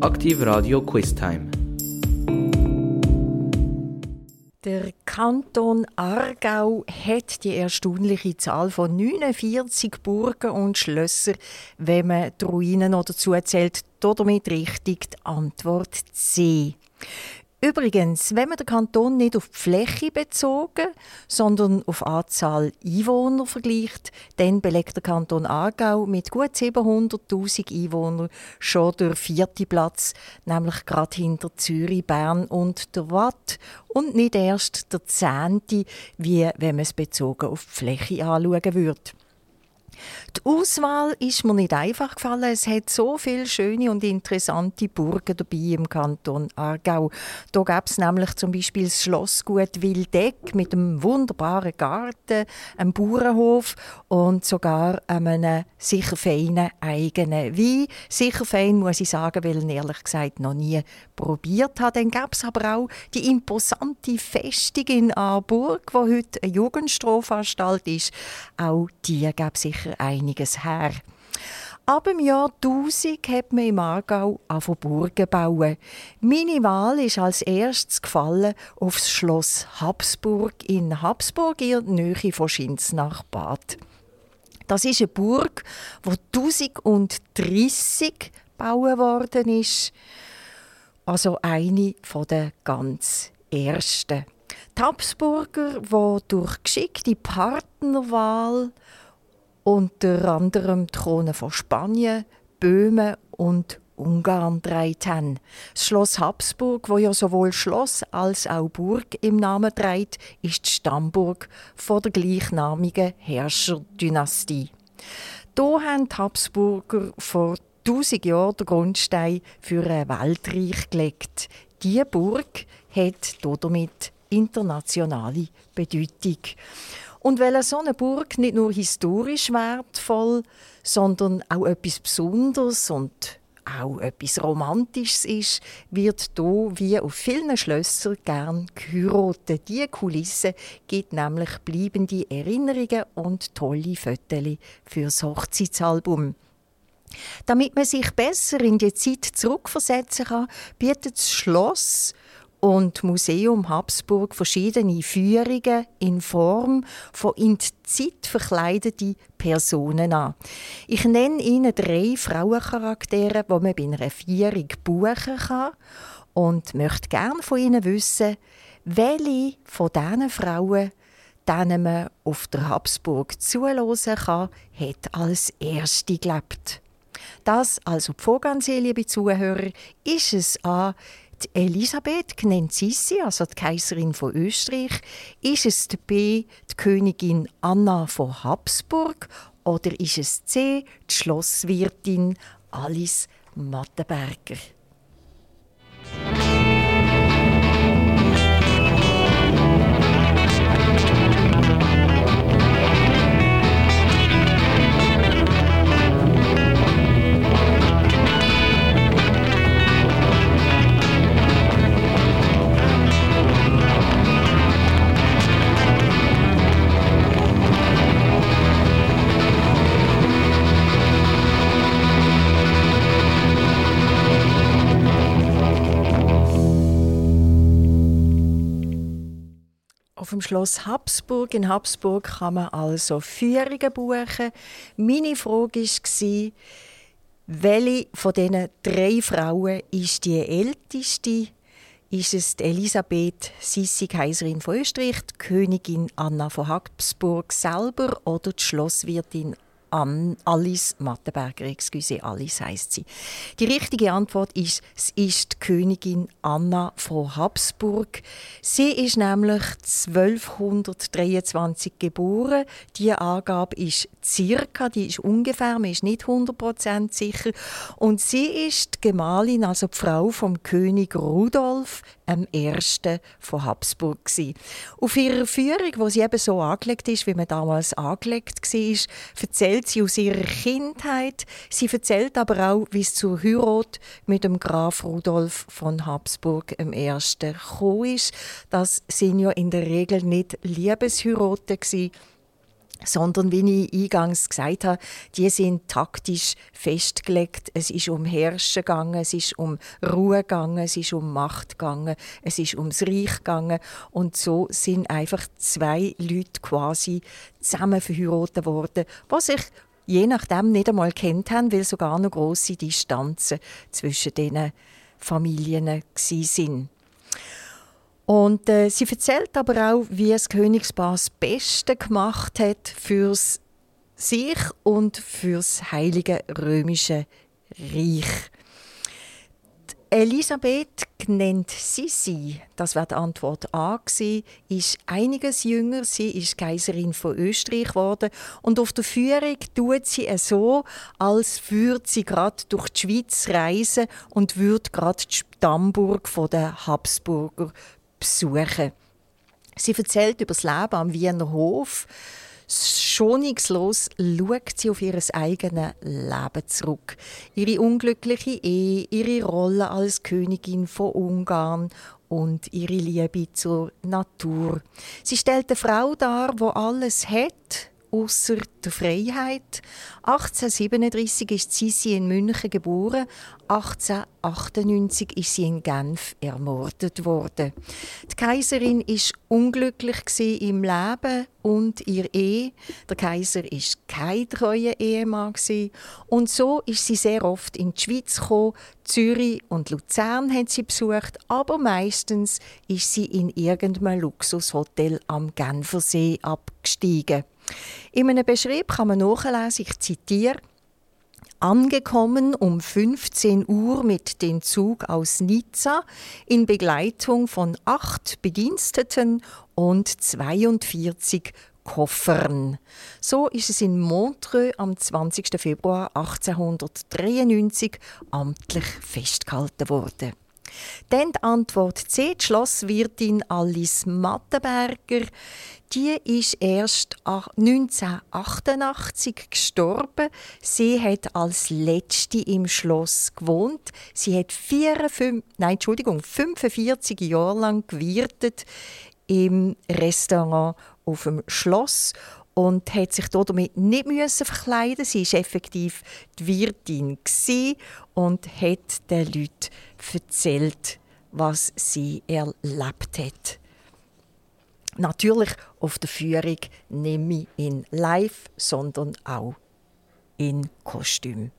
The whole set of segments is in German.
Aktiv Radio Quiz Time. Der Kanton Aargau hat die erstaunliche Zahl von 49 Burgen und Schlösser, wenn man die Ruinen noch dazu zählt. Damit richtig die Antwort C. Übrigens, wenn man den Kanton nicht auf die Fläche bezogen, sondern auf die Anzahl Einwohner vergleicht, dann belegt der Kanton Aargau mit gut 700.000 Einwohnern schon den vierten Platz, nämlich gerade hinter Zürich, Bern und der Watt und nicht erst der zehnte, wie wenn man es bezogen auf die Fläche anschauen würde. Die Auswahl ist mir nicht einfach gefallen. Es hat so viele schöne und interessante Burgen dabei im Kanton Aargau. Da gab es nämlich zum Beispiel das Schlossgut Wildeck mit einem wunderbaren Garten, einem Bauernhof und sogar einem sicher feinen eigenen Wein. Sicher fein muss ich sagen, weil ich ehrlich gesagt noch nie probiert habe. Dann gab es aber auch die imposante Festung in Aarburg, wo heute eine Jugendstrafanstalt ist. Auch die gab sicher einiges her. Ab dem Jahr 1000 hat man im Aargau auf Burgen bauen. Meine Wahl ist als erstes gefallen auf das Schloss Habsburg in Habsburg in der Nähe von Schinznach Bad. Das ist eine Burg, die 1030 gebaut worden ist. Also eine der ganz ersten. Die Habsburger, die durch geschickte Partnerwahl unter anderem die Krone von Spanien, Böhmen und Ungarn trägt haben. Das Schloss Habsburg, wo ja sowohl Schloss als auch Burg im Namen trägt, ist die Stammburg von der gleichnamigen Herrscherdynastie. Hier haben die Habsburger vor 1000 Jahren den Grundstein für ein Weltreich gelegt. Diese Burg hat damit internationale Bedeutung. Und weil so eine Burg nicht nur historisch wertvoll, sondern auch etwas Besonderes und auch etwas Romantisches ist, wird hier wie auf vielen Schlössern gern geheiratet. Diese Kulisse gibt nämlich bleibende Erinnerungen und tolle Fotos fürs Hochzeitsalbum. Damit man sich besser in die Zeit zurückversetzen kann, bietet das Schloss und Museum Habsburg verschiedene Führungen in Form von in die Zeit verkleideten Personen an. Ich nenne Ihnen drei Frauencharaktere, die man bei einer Führung buchen kann und möchte gerne von Ihnen wissen, welche von diesen Frauen denen man auf der Habsburg zuhören kann, hat als erste gelebt. Das also die Vorganzie, liebe Zuhörer, ist es an die Elisabeth, genannt Sissi, also die Kaiserin von Österreich, ist es die B, die Königin Anna von Habsburg oder ist es C, die Schlosswirtin Alice Mattenberger? Auf dem Schloss Habsburg in Habsburg kann man also Führungen buchen. Meine Frage war, welche von diesen drei Frauen ist die älteste? Ist es die Elisabeth Sissi, Kaiserin von Österreich, die Königin Anna von Habsburg selber oder die Schlosswirtin an Alice Mattenberger, excuse, Alice heißt sie. Die richtige Antwort ist, es ist die Königin Anna von Habsburg. Sie ist nämlich 1223 geboren. Die Angabe ist circa, die ist ungefähr, man ist nicht 100% sicher. Und sie ist die Gemahlin, also die Frau vom König Rudolf I. von Habsburg. Gewesen. Auf ihrer Führung, wo sie eben so angelegt ist, wie man damals angelegt war, erzählt sie aus ihrer Kindheit. Sie erzählt aber auch, wie es zur Heirat mit dem Graf Rudolf von Habsburg I. gekommen ist. Das sind ja in der Regel nicht Liebesheiraten gewesen, sondern wie ich eingangs gesagt habe, die sind taktisch festgelegt. Es ist um Herrschen gegangen, es ist um Ruhe gegangen, es ist um Macht gegangen, es ist ums Reich gegangen und so sind einfach zwei Leute quasi zusammen verheiratet worden, was sich je nachdem nicht einmal kennt haben, weil sogar noch große Distanzen zwischen diesen Familien sind. Und äh, sie erzählt aber auch, wie das Königspaar das Beste gemacht hat fürs sich und fürs Heilige Römische Reich. Elisabeth, genannt Sisi, das war die Antwort A, ist einiges jünger. Sie ist Kaiserin von Österreich geworden. Und auf der Führung tut sie es so, als würde sie gerade durch die Schweiz reisen und würde gerade die Stammburg der Habsburger besuchen. Sie erzählt über das Leben am Wiener Hof. Schonungslos schaut sie auf ihr eigenes Leben zurück. Ihre unglückliche Ehe, ihre Rolle als Königin von Ungarn und ihre Liebe zur Natur. Sie stellt eine Frau dar, wo alles hat, außer der Freiheit. 1837 ist Sisi in München geboren, 1898 ist sie in Genf ermordet worden. Die Kaiserin ist unglücklich im Leben und ihr Ehe. Der Kaiser ist kein treuer Ehemann und so ist sie sehr oft in die Schweiz gekommen. Zürich und Luzern hat sie besucht, aber meistens ist sie in irgendeinem Luxushotel am Genfersee abgestiegen. In einem Beschrieb kann man nachlesen, ich zitiere, angekommen um 15 Uhr mit dem Zug aus Nizza in Begleitung von acht Bediensteten und 42 Koffern. So ist es in Montreux am 20. Februar 1893 amtlich festgehalten worden. Dann die Antwort C, die Schlosswirtin Alice Mattenberger. Die ist erst 1988 gestorben. Sie hat als letzte im Schloss gewohnt. Sie hat 45, nein, Entschuldigung, 45 Jahre lang gewirtet im Restaurant auf dem Schloss und hat sich damit nicht müssen verkleiden. Sie ist effektiv die Wirtin und hat den Leuten erzählt, was sie erlebt hat. Natürlich auf der Führung nicht in live, sondern auch in Kostüm.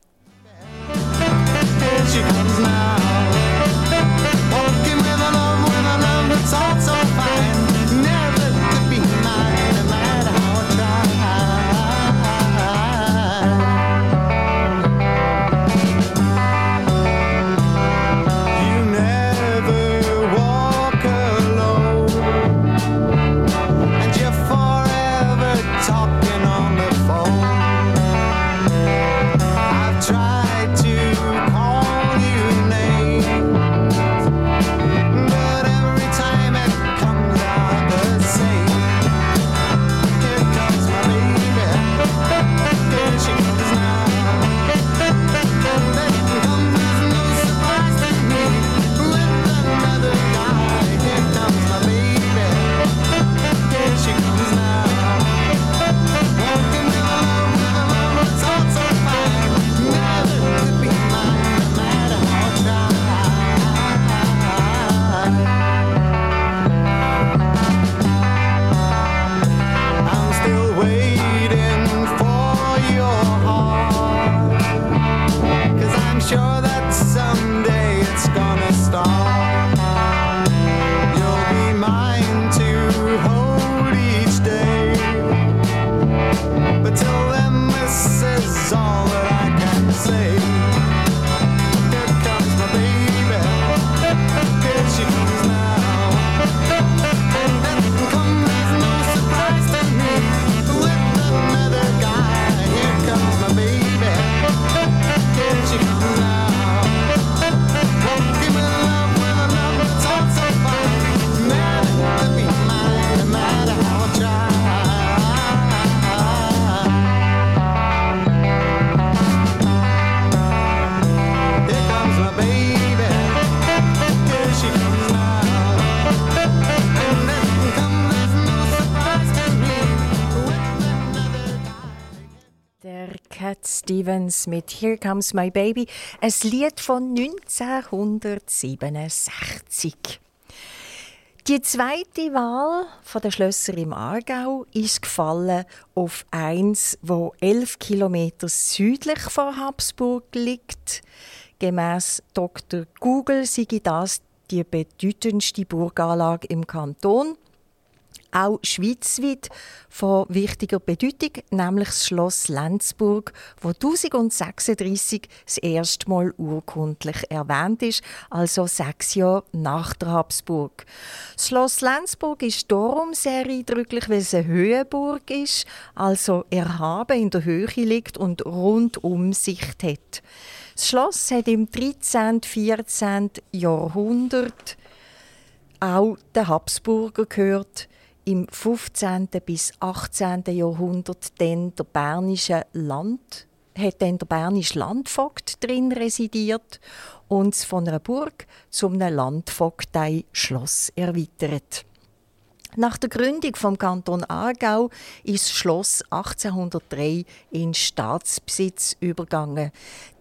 Stevens mit Here Comes My Baby, ein Lied von 1967. Die zweite Wahl von der Schlösser im Aargau ist gefallen auf eins, wo elf Kilometer südlich von Habsburg liegt. Gemäß Dr. Google sei das die bedeutendste Burganlage im Kanton auch schweizweit von wichtiger Bedeutung, nämlich das Schloss Lenzburg, wo 1036 das erste Mal urkundlich erwähnt ist, also sechs Jahre nach der Habsburg. Das Schloss Lenzburg ist darum sehr eindrücklich, weil es eine Höhenburg ist, also erhaben in der Höhe liegt und rundum Sicht hat. Das Schloss hat im 13. und 14. Jahrhundert auch den Habsburger gehört im 15. bis 18. Jahrhundert dann der bernische Land hat dann der bernische Landvogt drin residiert und von einer Burg zum Landvogtei Schloss erweitert. Nach der Gründung vom Kanton Aargau ist das Schloss 1803 in Staatsbesitz übergangen.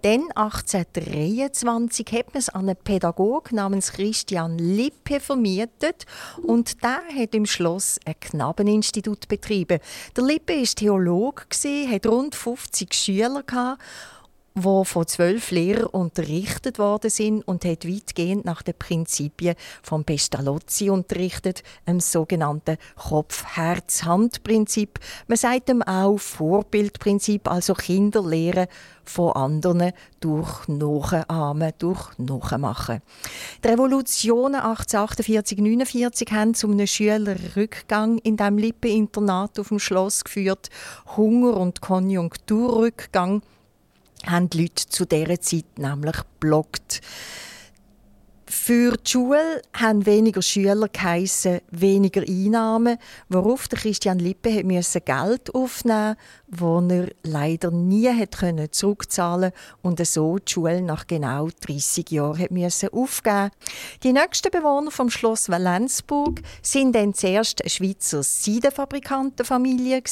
Dann 1823 hat man es an einen Pädagogen namens Christian Lippe vermietet und der hat im Schloss ein Knabeninstitut betrieben. Der Lippe ist Theologe hat rund 50 Schüler gehabt wo von zwölf Lehrern unterrichtet worden sind und hat weitgehend nach den Prinzipien von Pestalozzi unterrichtet, einem sogenannten Kopf-Herz-Hand-Prinzip. Man sagt ihm auch Vorbildprinzip, also Kinder lehren von anderen durch Nachahmen, durch Nachmachen. Die Revolutionen 1848-49 haben zu einem Schülerrückgang in dem Lippe-Internat auf dem Schloss geführt, Hunger und Konjunkturrückgang haben die Leute zu dieser Zeit nämlich blockt. Für die Schule haben weniger Schüler geheissen, weniger Einnahmen, worauf Christian Lippe Geld aufnehmen wo er leider nie hat können zurückzahlen und so die Schule nach genau 30 Jahren hat müssen aufgeben. Die nächsten Bewohner vom Schloss Valenzburg sind dann zuerst eine Schweizer Seidenfabrikantenfamilie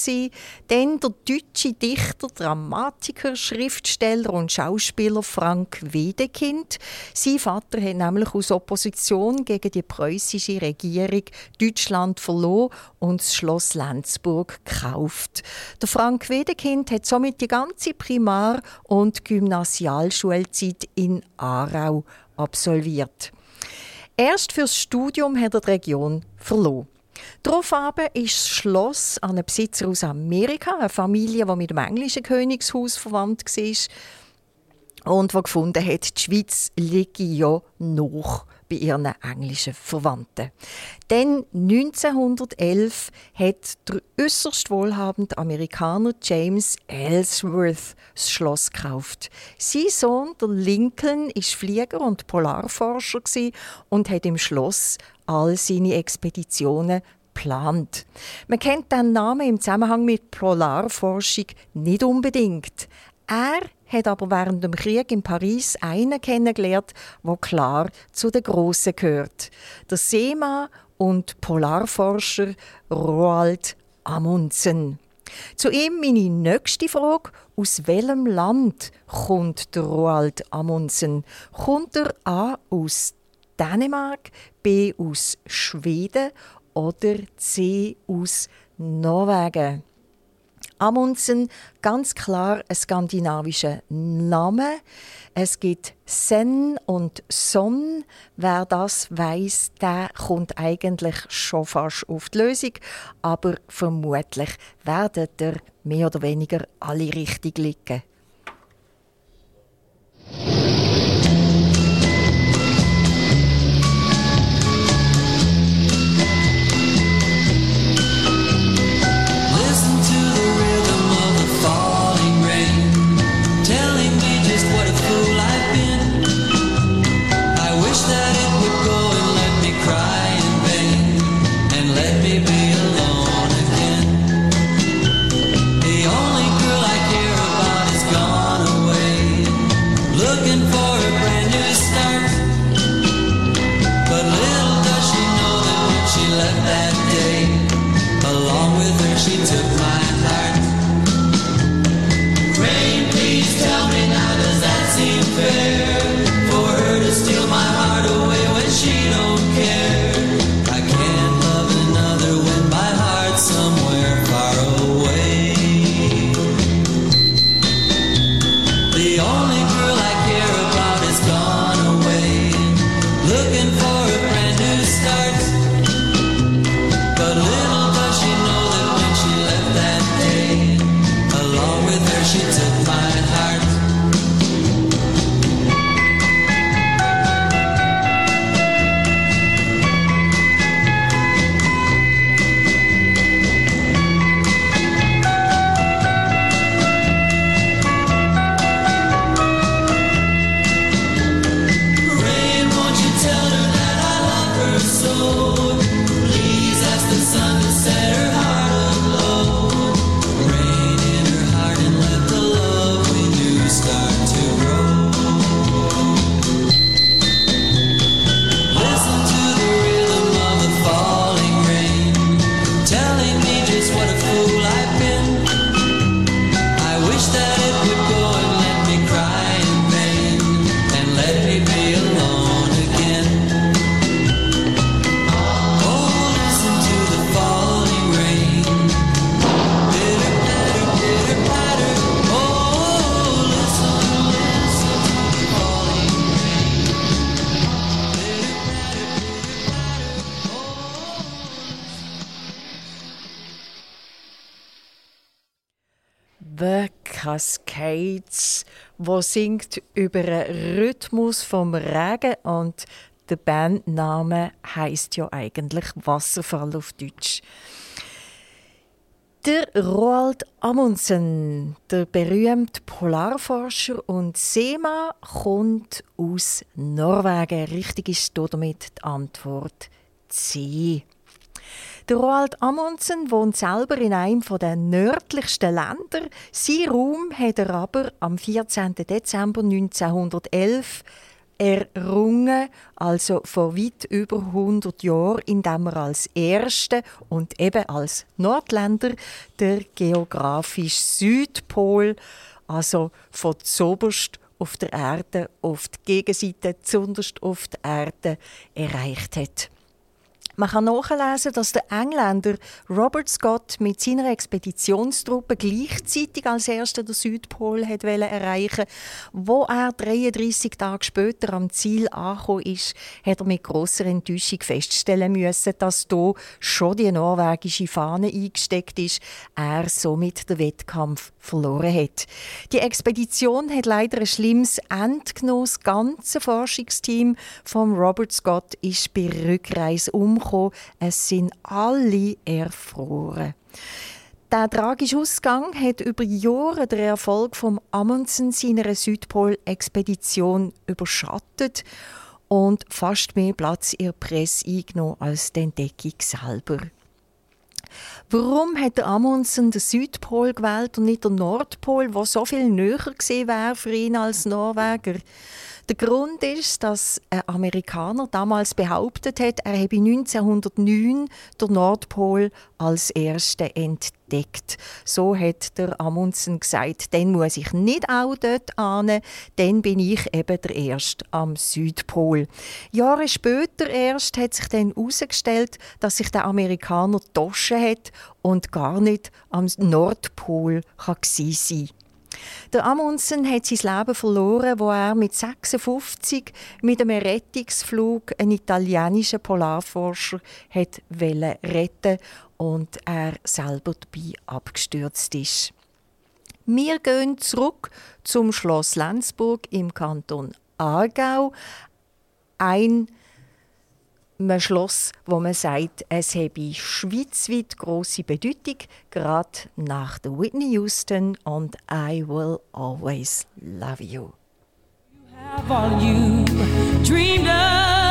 dann der deutsche Dichter, Dramatiker, Schriftsteller und Schauspieler Frank Wedekind. Sein Vater hat nämlich aus Opposition gegen die preußische Regierung Deutschland verloren und das Schloss Lenzburg gekauft. Der Frank Wedekind hat somit die ganze Primar- und Gymnasialschulzeit in Aarau absolviert. Erst fürs Studium hat er die Region verloren. Daraufhin ist das Schloss an einen Besitzer aus Amerika, eine Familie, die mit dem englischen Königshaus verwandt war und die gefunden hat, die Schweiz liege ja noch bei ihren englischen Verwandten. Dann 1911 hat der äußerst wohlhabende Amerikaner James Ellsworth das Schloss gekauft. Sein Sohn, der Lincoln, ist Flieger und Polarforscher und hat im Schloss all seine Expeditionen geplant. Man kennt den Namen im Zusammenhang mit Polarforschung nicht unbedingt. Er hat aber während dem Krieg in Paris einen kennengelernt, der klar zu den Grossen gehört. Der Seemann und Polarforscher Roald Amundsen. Zu ihm meine nächste Frage. Aus welchem Land kommt der Roald Amundsen? Kommt er A aus Dänemark, B aus Schweden oder C aus Norwegen? Amundsen, ganz klar ein skandinavischer Name. Es gibt Sen und Son. Wer das weiß, der kommt eigentlich schon fast auf die Lösung. Aber vermutlich werden er mehr oder weniger alle richtig liegen. Cascades, wo singt über den Rhythmus vom Regen und der Bandname heißt ja eigentlich Wasserfall auf Deutsch. Der Roald Amundsen, der berühmte Polarforscher und Seemann, kommt aus Norwegen. Richtig ist damit die Antwort C. Der Roald Amundsen wohnt selber in einem der nördlichsten Länder. Sein Raum hat er aber am 14. Dezember 1911 errungen, also vor weit über 100 Jahren, indem er als Erster und eben als Nordländer der geografische Südpol, also von zoberst auf der Erde auf die Gegenseite, zunderst auf der Erde, erreicht hat. Man kann nachlesen, dass der Engländer Robert Scott mit seiner Expeditionstruppe gleichzeitig als erster den Südpol hat erreichen Wo er 33 Tage später am Ziel angekommen ist, hat er mit großer Enttäuschung feststellen müssen, dass hier schon die norwegische Fahne eingesteckt ist, er somit den Wettkampf verloren hat. Die Expedition hat leider ein schlimmes Ende genommen. Das ganze Forschungsteam von Robert Scott ist bei Rückreise umgekommen gekommen. Es sind alle erfroren. Der tragische Ausgang hat über Jahre den Erfolg von Amundsen seiner Südpol-Expedition überschattet und fast mehr Platz in der Presse eingenommen als die Entdeckung selber. Warum hat der Amundsen den Südpol gewählt und nicht den Nordpol, wo so viel näher gesehen wäre für ihn als Norweger? Der Grund ist, dass ein Amerikaner damals behauptet hat, er habe 1909 den Nordpol als erste entdeckt. So hat der Amundsen gesagt, dann muss ich nicht auch dort ahnen, dann bin ich eben der Erste am Südpol. Jahre später erst hat sich dann herausgestellt, dass sich der Amerikaner getoschen hat und gar nicht am Nordpol sein der Amundsen hat sein Leben verloren, wo er mit 56 mit einem Rettungsflug einen italienischen Polarforscher hat retten und er selber dabei abgestürzt ist. Wir gehen zurück zum Schloss Lenzburg im Kanton Aargau. Ein einem Schloss, wo man sagt, es habe schweizweit große Bedeutung, gerade nach der Whitney Houston und I Will Always Love You. You have all you dreamed of.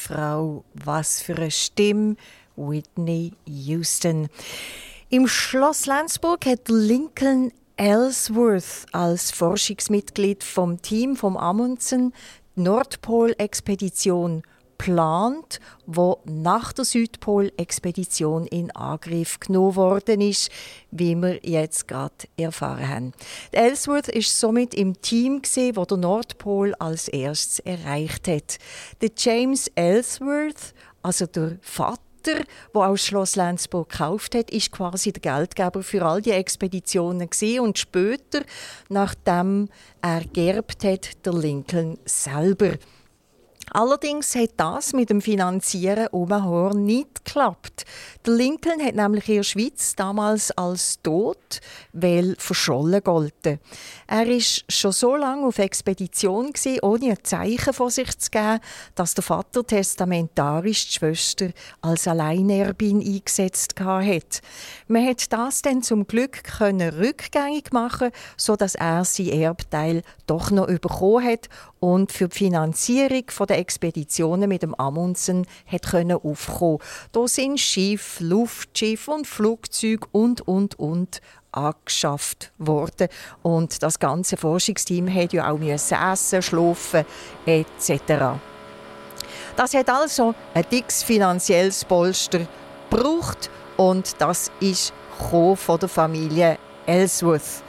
Frau, was für eine Stimme, Whitney Houston. Im Schloss Lenzburg hat Lincoln Ellsworth als Forschungsmitglied vom Team vom Amundsen Nordpol-Expedition geplant, wo nach der Südpol-Expedition in Angriff genommen worden ist, wie wir jetzt gerade erfahren haben. Ellsworth ist somit im Team gesehen, wo der Nordpol als erstes erreicht hat. Der James Ellsworth, also der Vater Vater, der auch Schloss Lenzburg gekauft hat, ist quasi der Geldgeber für all die Expeditionen gewesen. und später, nachdem er gerbt hat, der Lincoln selber. Allerdings hat das mit dem Finanzieren umher nicht geklappt. Der Lincoln hat nämlich in der Schweiz damals als tot, weil verschollen golden. Er ist schon so lange auf Expedition gewesen, ohne ein Zeichen von sich zu geben, dass der Vater testamentarisch die Schwester als Alleinerbin eingesetzt hat. Man hat das dann zum Glück können rückgängig machen, so dass er sein Erbteil doch noch bekommen hat und für die Finanzierung der Expeditionen mit dem Amundsen hat können aufkommen. Da sind Schiff, Luftschiff und Flugzeuge und und und angeschafft worden und das ganze Forschungsteam hat ja auch essen, schlafen etc. Das hat also ein dickes finanzielles Polster gebraucht und das ist von der Familie Ellsworth.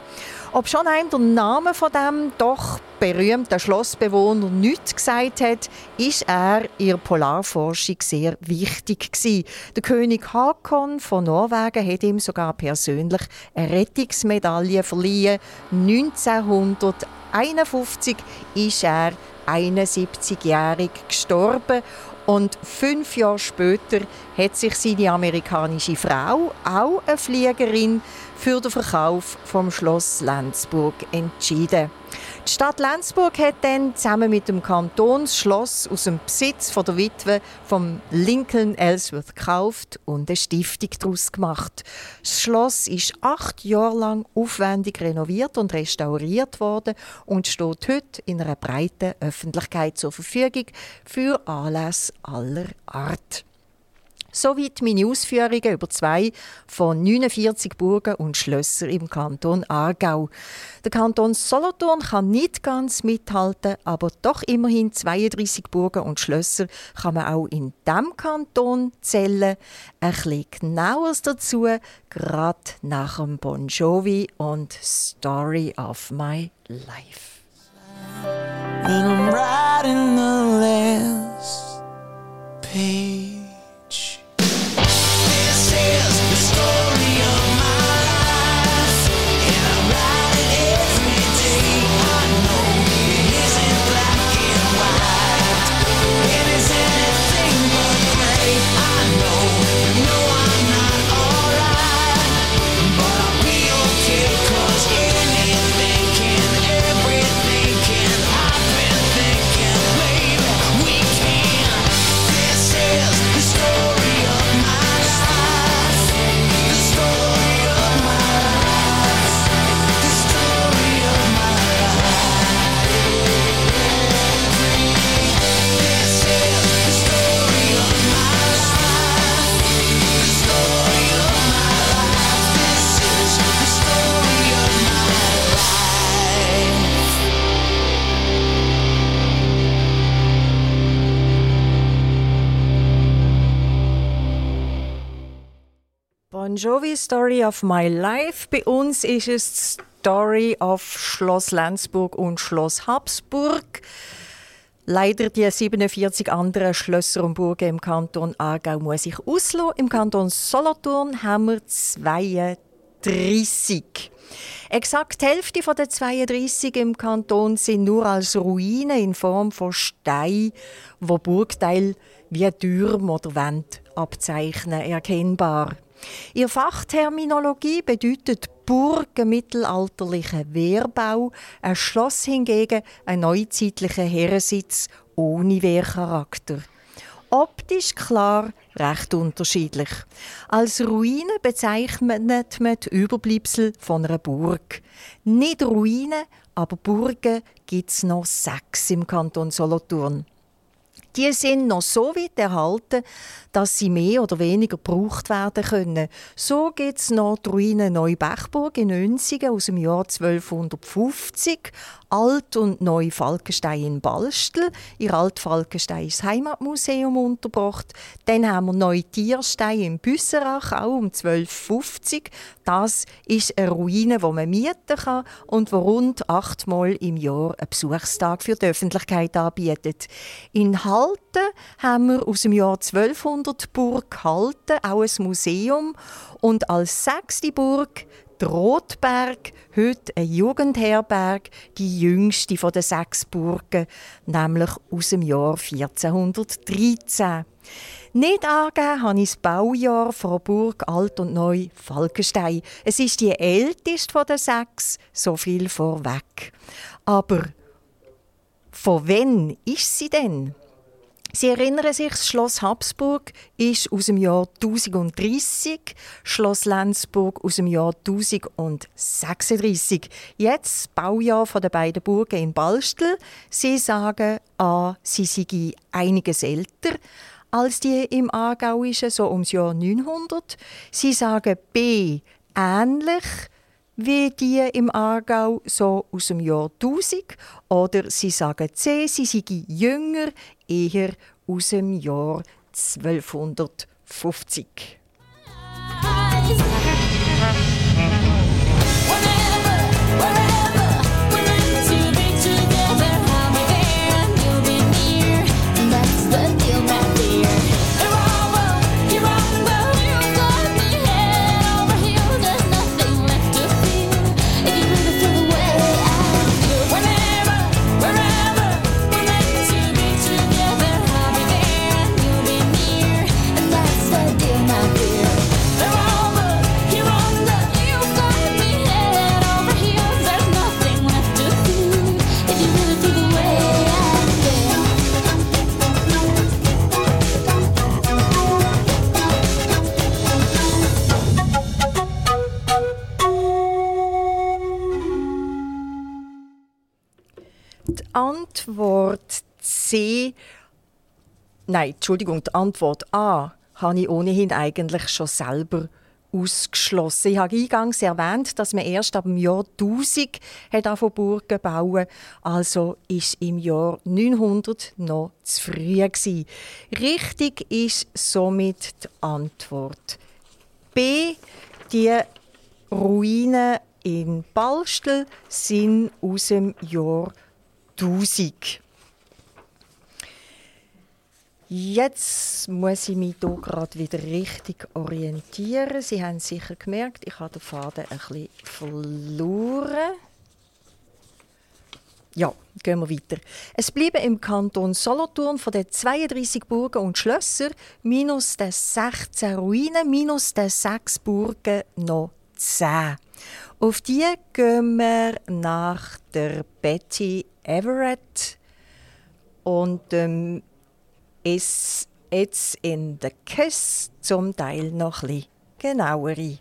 Ob schon einem der Name von dem doch berühmten Schlossbewohner nichts gesagt hat, ist er in der Polarforschung sehr wichtig gewesen. Der König Hakon von Norwegen hat ihm sogar persönlich eine Rettungsmedaille verliehen. 1951 ist er 71-jährig gestorben und fünf Jahre später hat sich seine amerikanische Frau, auch eine Fliegerin, für den Verkauf vom Schloss Lenzburg entschieden. Die Stadt Lenzburg hat dann zusammen mit dem Kanton das Schloss aus dem Besitz von der Witwe vom Lincoln Ellsworth gekauft und eine Stiftung daraus gemacht. Das Schloss ist acht Jahre lang aufwendig renoviert und restauriert worden und steht heute in einer breiten Öffentlichkeit zur Verfügung für Anlässe aller Art. Soweit meine Ausführungen über zwei von 49 Burgen und Schlössern im Kanton Aargau. Der Kanton Solothurn kann nicht ganz mithalten, aber doch immerhin 32 Burgen und Schlösser kann man auch in diesem Kanton zählen. Ein bisschen genaueres dazu, gerade nach dem Bon Jovi und Story of My Life. And I'm riding the last page. Bon Jovi Story of My Life. Bei uns ist es die Story of Schloss Lenzburg und Schloss Habsburg. Leider die 47 anderen Schlösser und Burgen im Kanton Aargau muss ich auslassen. Im Kanton Solothurn haben wir 32. Exakt die Hälfte der 32 im Kanton sind nur als Ruinen in Form von Stein, wo Burgteil wie Türme oder Wände abzeichnen, erkennbar. Ihre Fachterminologie bedeutet Burg ein mittelalterlicher Wehrbau, ein Schloss hingegen ein neuzeitlicher Herrensitz ohne Wehrcharakter. Optisch klar recht unterschiedlich. Als Ruine bezeichnet man die Überbleibsel von einer Burg. Nicht Ruinen, aber Burgen gibt es noch sechs im Kanton Solothurn. Die sind noch so weit erhalten, dass sie mehr oder weniger gebraucht werden können. So gibt es noch die Ruine Neubechburg in Önsigen aus dem Jahr 1250, Alt- und Neu-Falkenstein in Balstel. In Alt-Falkenstein ist Heimatmuseum untergebracht. Dann haben wir Neu-Tierstein in Büsserach, auch um 1250. Das ist eine Ruine, die man mieten kann und wo rund achtmal im Jahr einen Besuchstag für die Öffentlichkeit anbietet. In Halten haben wir aus dem Jahr 1200 Burg Halten, auch ein Museum. Und als sechste Burg die Rotberg, heute ein Jugendherberg, die jüngste von den sechs Burgen, nämlich aus dem Jahr 1413. Nicht angegeben habe ich das Baujahr von Burg Alt und Neu Falkenstein. Es ist die älteste von den sechs, so viel vorweg. Aber von wann ist sie denn? Sie erinnern sich, das Schloss Habsburg ist aus dem Jahr 1030, Schloss Lenzburg aus dem Jahr 1036. Jetzt das Baujahr der beiden Burgen in Balstel. Sie sagen A, sie seien einiges älter als die im Aargauischen, so ums Jahr 900. Sie sagen B, ähnlich wie die im Aargau, so aus dem Jahr 1000. Oder sie sagen C, sie seien jünger, eher aus dem Jahr 1250. Antwort C, nein, Entschuldigung, die Antwort A habe ich ohnehin eigentlich schon selber ausgeschlossen. Ich habe eingangs erwähnt, dass man erst ab dem Jahr 1000 hat von Burgen bauen. Also ist im Jahr 900 noch zu früh gewesen. Richtig ist somit die Antwort B. Die Ruinen in Balstel sind aus dem Jahr 1000. Jetzt muss ich mich hier gerade wieder richtig orientieren. Sie haben sicher gemerkt, ich habe den Faden ein bisschen verloren. Ja, gehen wir weiter. Es bleiben im Kanton Solothurn von den 32 Burgen und Schlössern minus den 16 Ruinen minus den 6 Burgen noch 10. Auf die gehen wir nach der Betty Everett und ähm, ist jetzt in der Kiss zum Teil noch ein genauere.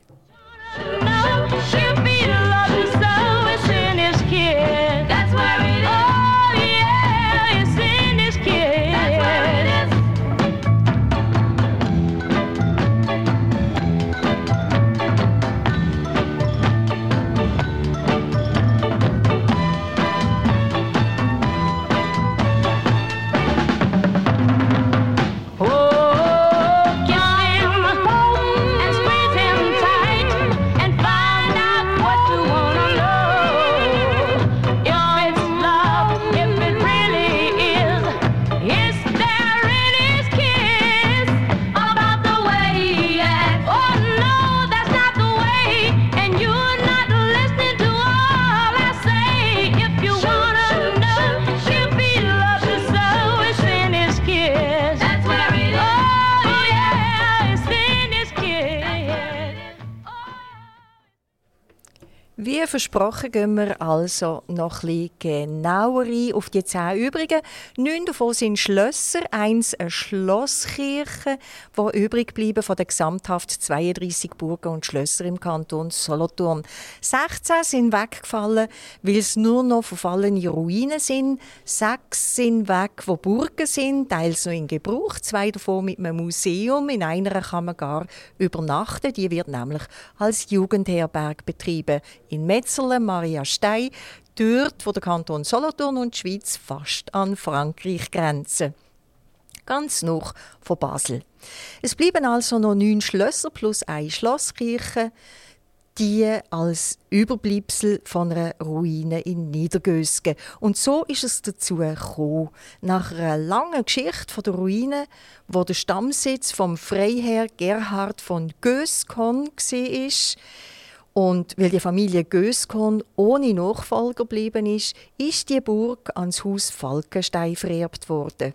Versprochen gehen wir also noch ein genauer ein auf die zehn übrigen. Neun davon sind Schlösser, eins eine Schlosskirche, die übrig bleiben von den gesamthaft 32 Burgen und Schlösser im Kanton Solothurn. 16 sind weggefallen, weil es nur noch verfallene Ruinen sind. Sechs sind weg, wo Burgen sind, teils noch in Gebrauch. Zwei davon mit einem Museum. In einer kann man gar übernachten. Die wird nämlich als Jugendherberg betrieben in Metzelen, Maria Stey, dort, wo der Kanton Solothurn und die Schweiz fast an Frankreich grenzen. Ganz noch von Basel. Es bleiben also noch neun Schlösser plus eine Schlosskirche, die als Überbleibsel von einer Ruine in Niedergösgen. Und so ist es dazu gekommen. Nach einer langen Geschichte der Ruine, wo der Stammsitz vom Freiherr Gerhard von Göskon war, und weil die Familie Göskon ohne Nachfolger geblieben ist, ist die Burg ans Haus Falkenstein vererbt worden.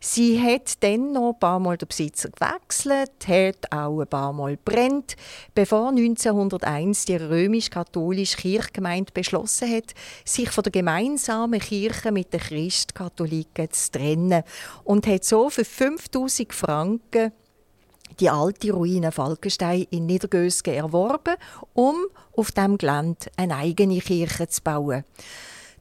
Sie hat dann noch ein paar Mal den Besitzer gewechselt, hat auch ein paar Mal brennt, bevor 1901 die römisch-katholische Kirchgemeinde beschlossen hat, sich von der gemeinsamen Kirche mit den Christkatholiken zu trennen und hat so für 5000 Franken die alte Ruine Falkenstein in Niedergösgen erworben, um auf dem Gelände eine eigene Kirche zu bauen.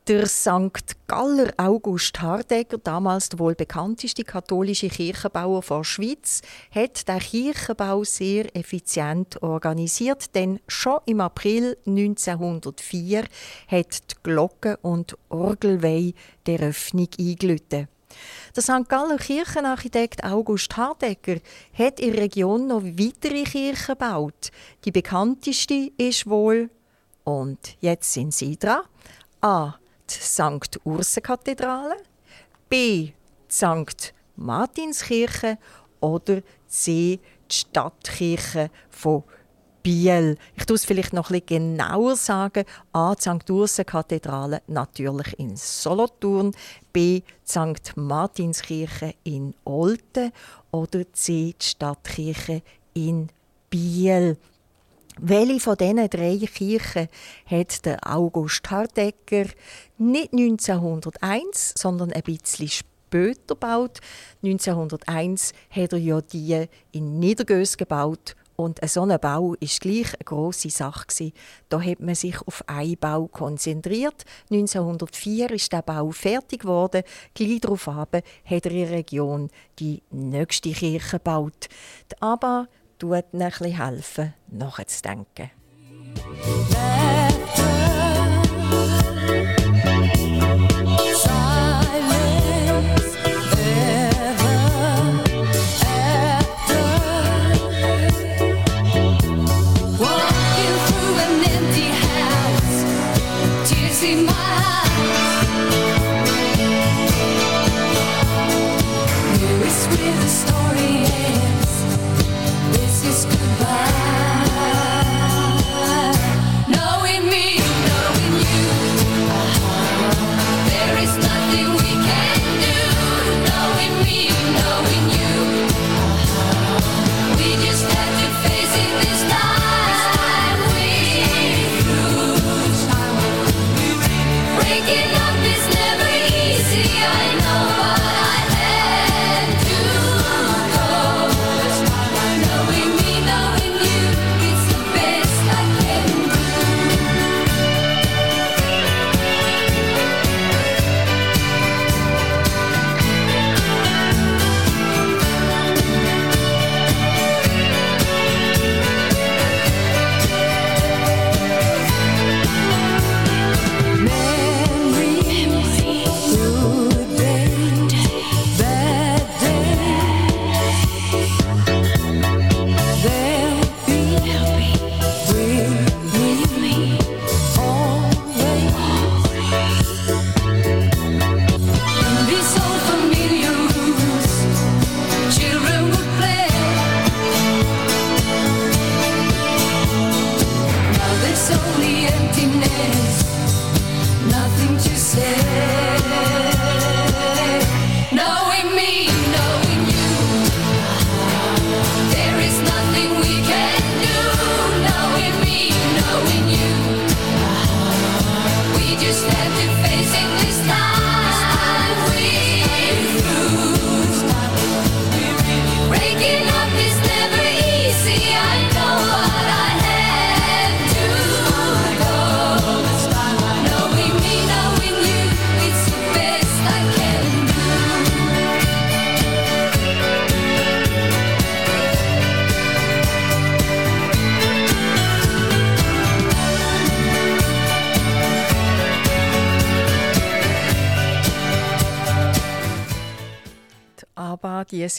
Der St. Galler August Hardegger, damals der wohl bekannteste katholische Kirchenbauer der Schweiz, hat den Kirchenbau sehr effizient organisiert, denn schon im April 1904 hat die Glocke- und Orgelweih der Öffnung eingeläutet. Der St. Galler Kirchenarchitekt August Hardegger hat in der Region noch weitere Kirchen gebaut. Die bekannteste ist wohl, und jetzt sind Sie dran, A. Die St. Ursen-Kathedrale, B. Die St. Martinskirche oder C. Die Stadtkirche von Biel. Ich tue es vielleicht noch bisschen genauer sagen. A. Die St. Ursen-Kathedrale natürlich in Solothurn. B. St. Martinskirche in Olten. Oder C. Die Stadtkirche in Biel. Welche von diesen drei Kirchen hat der August Hardegger nicht 1901, sondern ein bisschen später gebaut? 1901 hat er ja die in Niedergös gebaut und so ein Bau ist gleich eine grosse Sache. Da hat man sich auf einen Bau konzentriert. 1904 ist der Bau fertig geworden. Gleich darauf hat er in Region die nächste Kirche gebaut. Die ABBA tut ihnen ein bisschen helfen, nachzudenken.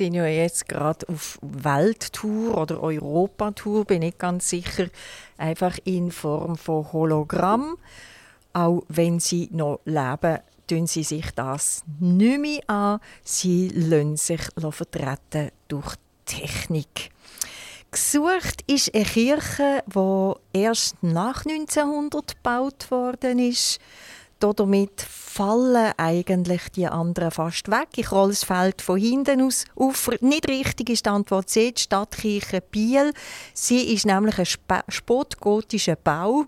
Sind ja jetzt gerade auf Welttour oder Europatour, bin ich ganz sicher, einfach in Form von Hologramm. Auch wenn sie noch leben, tun sie sich das nicht mehr an. Sie lassen sich vertreten durch Technik. Gesucht ist eine Kirche, die erst nach 1900 gebaut worden ist. Damit fallen eigentlich die anderen fast weg. Ich rolle das Feld von hinten aus auf. Nicht richtig ist die Antwort C, die Stadtkirche Biel. Sie ist nämlich ein spätgotischer Bau.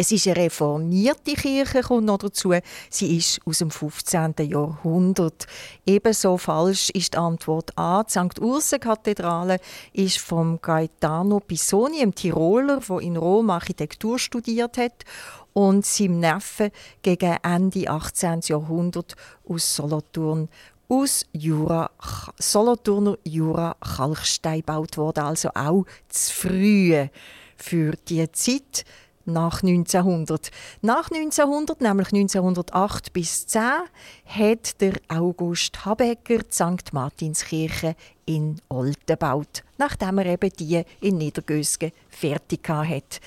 Es ist eine reformierte Kirche, kommt noch dazu. Sie ist aus dem 15. Jahrhundert. Ebenso falsch ist die Antwort A. Die St. Ursen-Kathedrale ist vom Gaetano Pisoni, einem Tiroler, der in Rom Architektur studiert hat und seinem Neffen gegen Ende 18. Jahrhundert aus Solothurn aus Jura, Solothurner Jura Kalkstein gebaut wurde, also auch zu früh für die Zeit nach 1900. Nach 1900, nämlich 1908 bis 10, hat der August Habecker die St. Martinskirche in Olten gebaut, nachdem er eben die in Niedergösgen fertig hatte.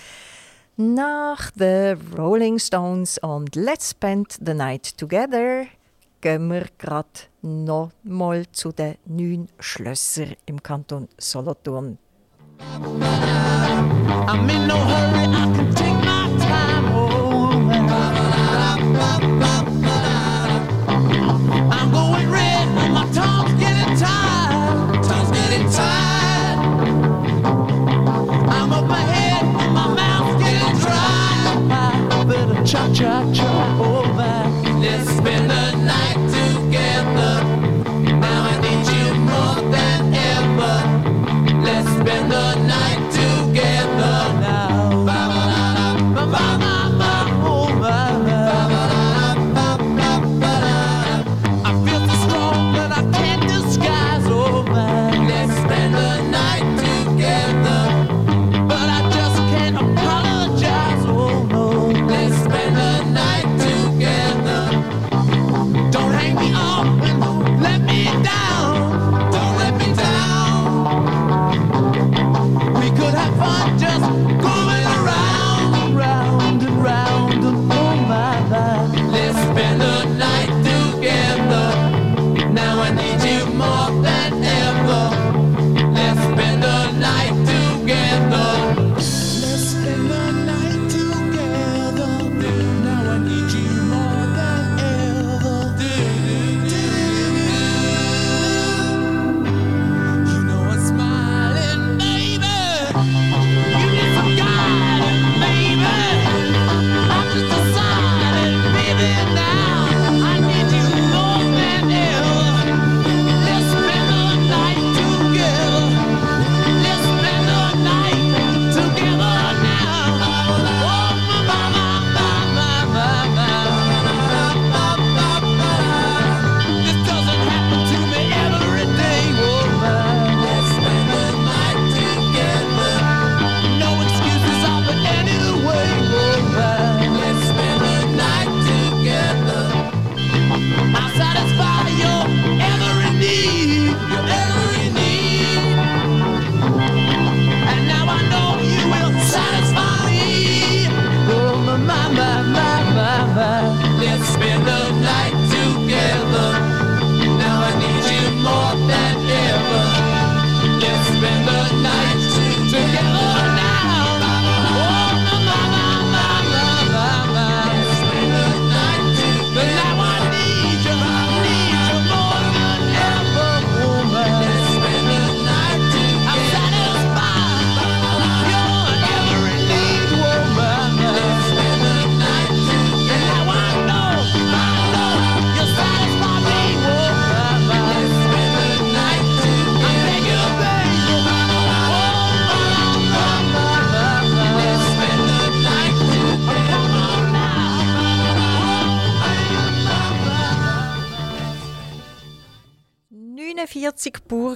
Nach The Rolling Stones und Let's Spend the Night Together gehen wir gerade noch mal zu den neun Schlössern im Kanton Solothurn. I'm in no hurry, I can cha cha cha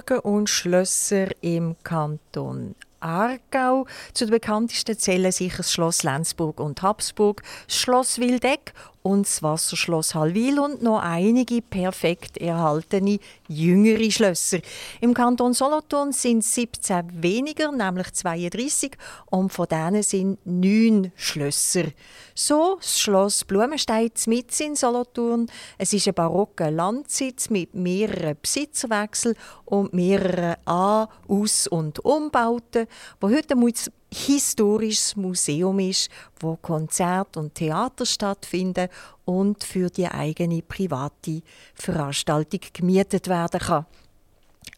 Burgen und Schlösser im Kanton Aargau. Zu den bekanntesten zählen sicher das Schloss Lenzburg und Habsburg, das Schloss Wildeck und das Wasserschloss Hallwil und noch einige perfekt erhaltene jüngere Schlösser. Im Kanton Solothurn sind 17 weniger, nämlich 32, und von denen sind neun Schlösser. So das Schloss Blumenstein mit in Solothurn. Es ist ein barocker Landsitz mit mehreren Besitzerwechseln und mehreren An-, Aus- und Umbauten, wo heute ein historisches Museum ist, wo Konzerte und Theater stattfinden und für die eigene private Veranstaltung gemietet werden kann.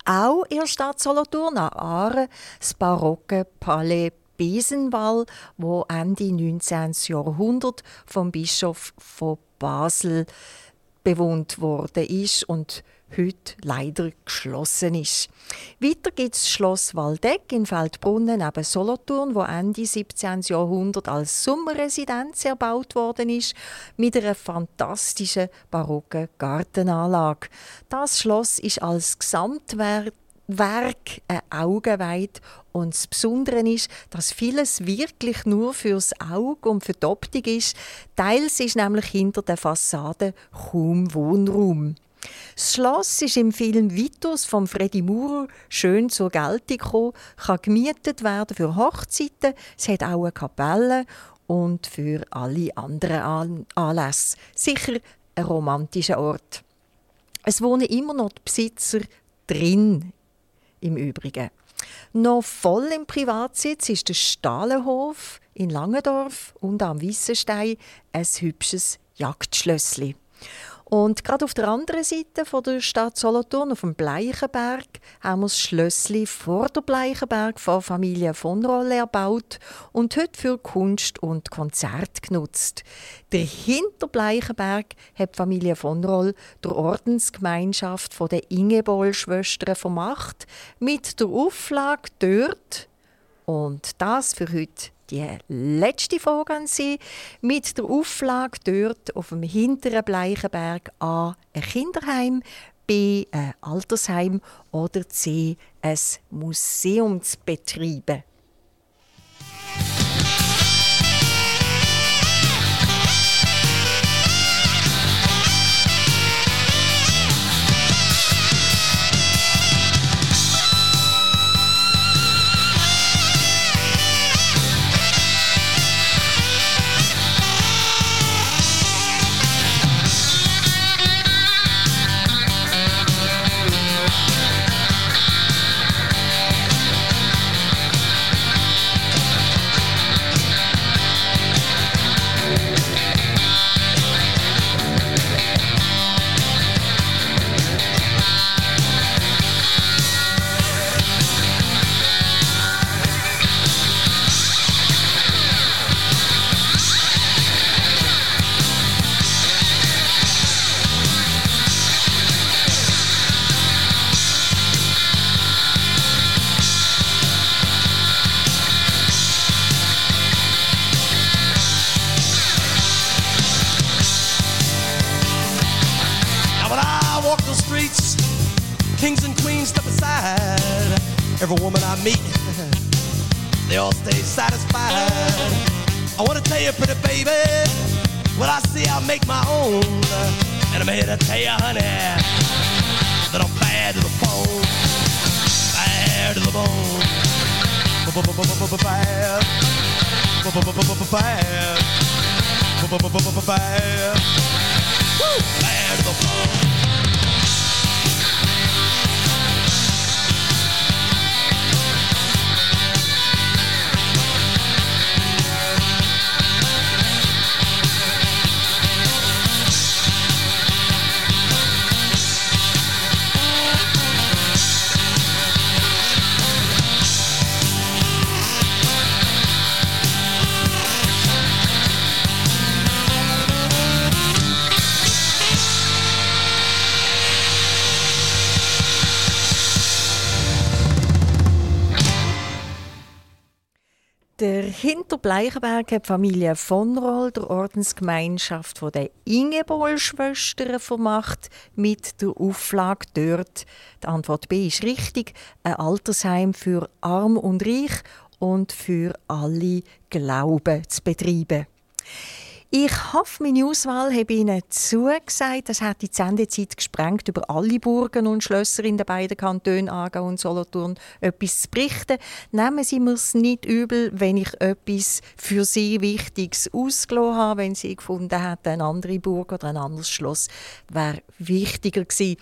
Auch in der Stadt Solothurn an Aare das barocke Palais Besenwall, wo Ende 19. Jahrhundert vom Bischof von Basel bewohnt worden ist und heute leider geschlossen ist. Weiter gibt es Schloss Waldeck in Feldbrunnen neben Solothurn, wo Ende 17. Jahrhundert als Sommerresidenz erbaut worden ist, mit einer fantastischen barocken Gartenanlage. Das Schloss ist als Gesamtwerk Werk ein Augenweid und das Besondere ist, dass vieles wirklich nur fürs Auge und für die Optik ist. Teils ist nämlich hinter der Fassade kaum Wohnraum. Das Schloss ist im Film Vitus von Freddy Maurer schön zur Geltung gekommen, kann gemietet werden für Hochzeiten, es hat auch eine Kapelle und für alle anderen Anlässe. Sicher ein romantischer Ort. Es wohnen immer noch die Besitzer drin, im Übrigen. Noch voll im Privatsitz ist der Stahlenhof in Langendorf und am Wissenstein ein hübsches Jagdschlössli. Und gerade auf der anderen Seite von der Stadt Solothurn, auf dem Bleichenberg, haben wir das Schlössli vor der Bleichenberg von Familie von Rolle erbaut und heute für Kunst und Konzert genutzt. Der Hinterbleichenberg hat Familie von Roll der Ordensgemeinschaft von der Ingeboll-Schwestern vermacht, mit der Auflage dort, und das für heute die letzte Frage an Sie mit der Auflage dort auf dem hinteren Bleichenberg A ein Kinderheim, B ein Altersheim oder C ein Museum zu betreiben. Every woman I meet, they all stay satisfied. I wanna tell you, pretty baby, what I see, I'll make my own. And I'm here to tell you, honey, that I'm bad to the bone, bad to the bone, bad, bad, bad to the bone. Bleichenberg hat die Familie von Roll der Ordensgemeinschaft der Ingebohl-Schwestern vermacht mit der Auflage dort. Die Antwort B ist richtig. Ein Altersheim für Arm und Reich und für alle Glauben zu betreiben. Ich hoffe, meine Auswahl habe Ihnen zugesagt. Das hat die Sendezeit gesprengt, über alle Burgen und Schlösser in den beiden Kantonen Aargau und Solothurn etwas zu berichten. Nehmen Sie mir es nicht übel, wenn ich etwas für Sie Wichtiges ausgelassen habe, wenn Sie gefunden haben, eine andere Burg oder ein anderes Schloss wäre wichtiger gewesen.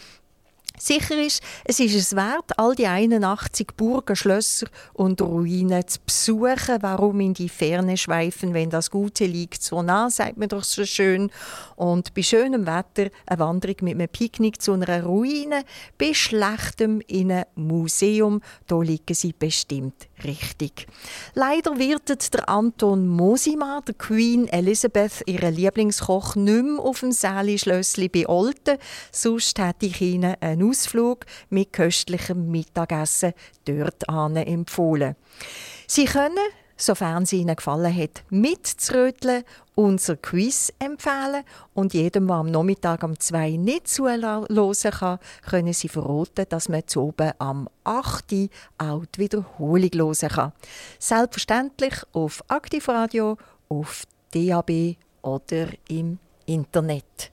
Sicher ist, es ist es wert, all die 81 Burgen, Schlösser und Ruinen zu besuchen. Warum in die Ferne schweifen, wenn das Gute liegt so nah, sagt man doch so schön. Und bei schönem Wetter eine Wanderung mit einem Picknick zu einer Ruine, bei schlechtem in einem Museum, da liegen sie bestimmt richtig. Leider wird der Anton Mosima, der Queen Elizabeth, ihren Lieblingskoch, nicht mehr auf dem Säli-Schlössli bei Olten. Sonst hätte ich Ihnen einen Ausflug mit köstlichem Mittagessen dort empfohlen. Sie können, sofern es Ihnen gefallen hat, mitzuröteln, unser Quiz empfehlen und jedem, der am Nachmittag um zwei nicht zuhören kann, können Sie verraten, dass man zu oben am 8. auch die Wiederholung hören kann. Selbstverständlich auf Aktivradio, auf DAB oder im Internet.